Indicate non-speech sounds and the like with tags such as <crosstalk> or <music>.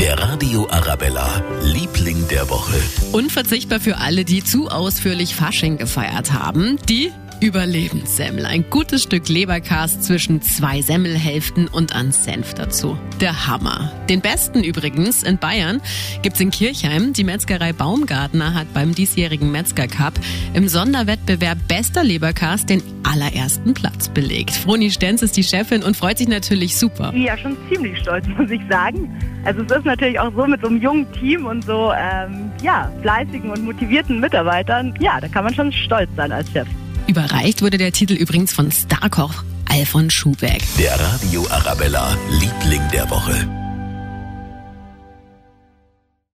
Der Radio Arabella, Liebling der Woche. Unverzichtbar für alle, die zu ausführlich Fasching gefeiert haben. Die Überlebenssemmel. Ein gutes Stück Leberkast zwischen zwei Semmelhälften und an Senf dazu. Der Hammer. Den besten übrigens in Bayern gibt's in Kirchheim. Die Metzgerei Baumgartner hat beim diesjährigen Metzger Cup im Sonderwettbewerb Bester Leberkast den allerersten Platz belegt. Froni Stenz ist die Chefin und freut sich natürlich super. Ja, schon ziemlich stolz, <laughs> muss ich sagen. Also es ist natürlich auch so mit so einem jungen Team und so, ähm, ja, fleißigen und motivierten Mitarbeitern. Ja, da kann man schon stolz sein als Chef. Überreicht wurde der Titel übrigens von Starkoch Alfons Schubeck. Der Radio Arabella, Liebling der Woche.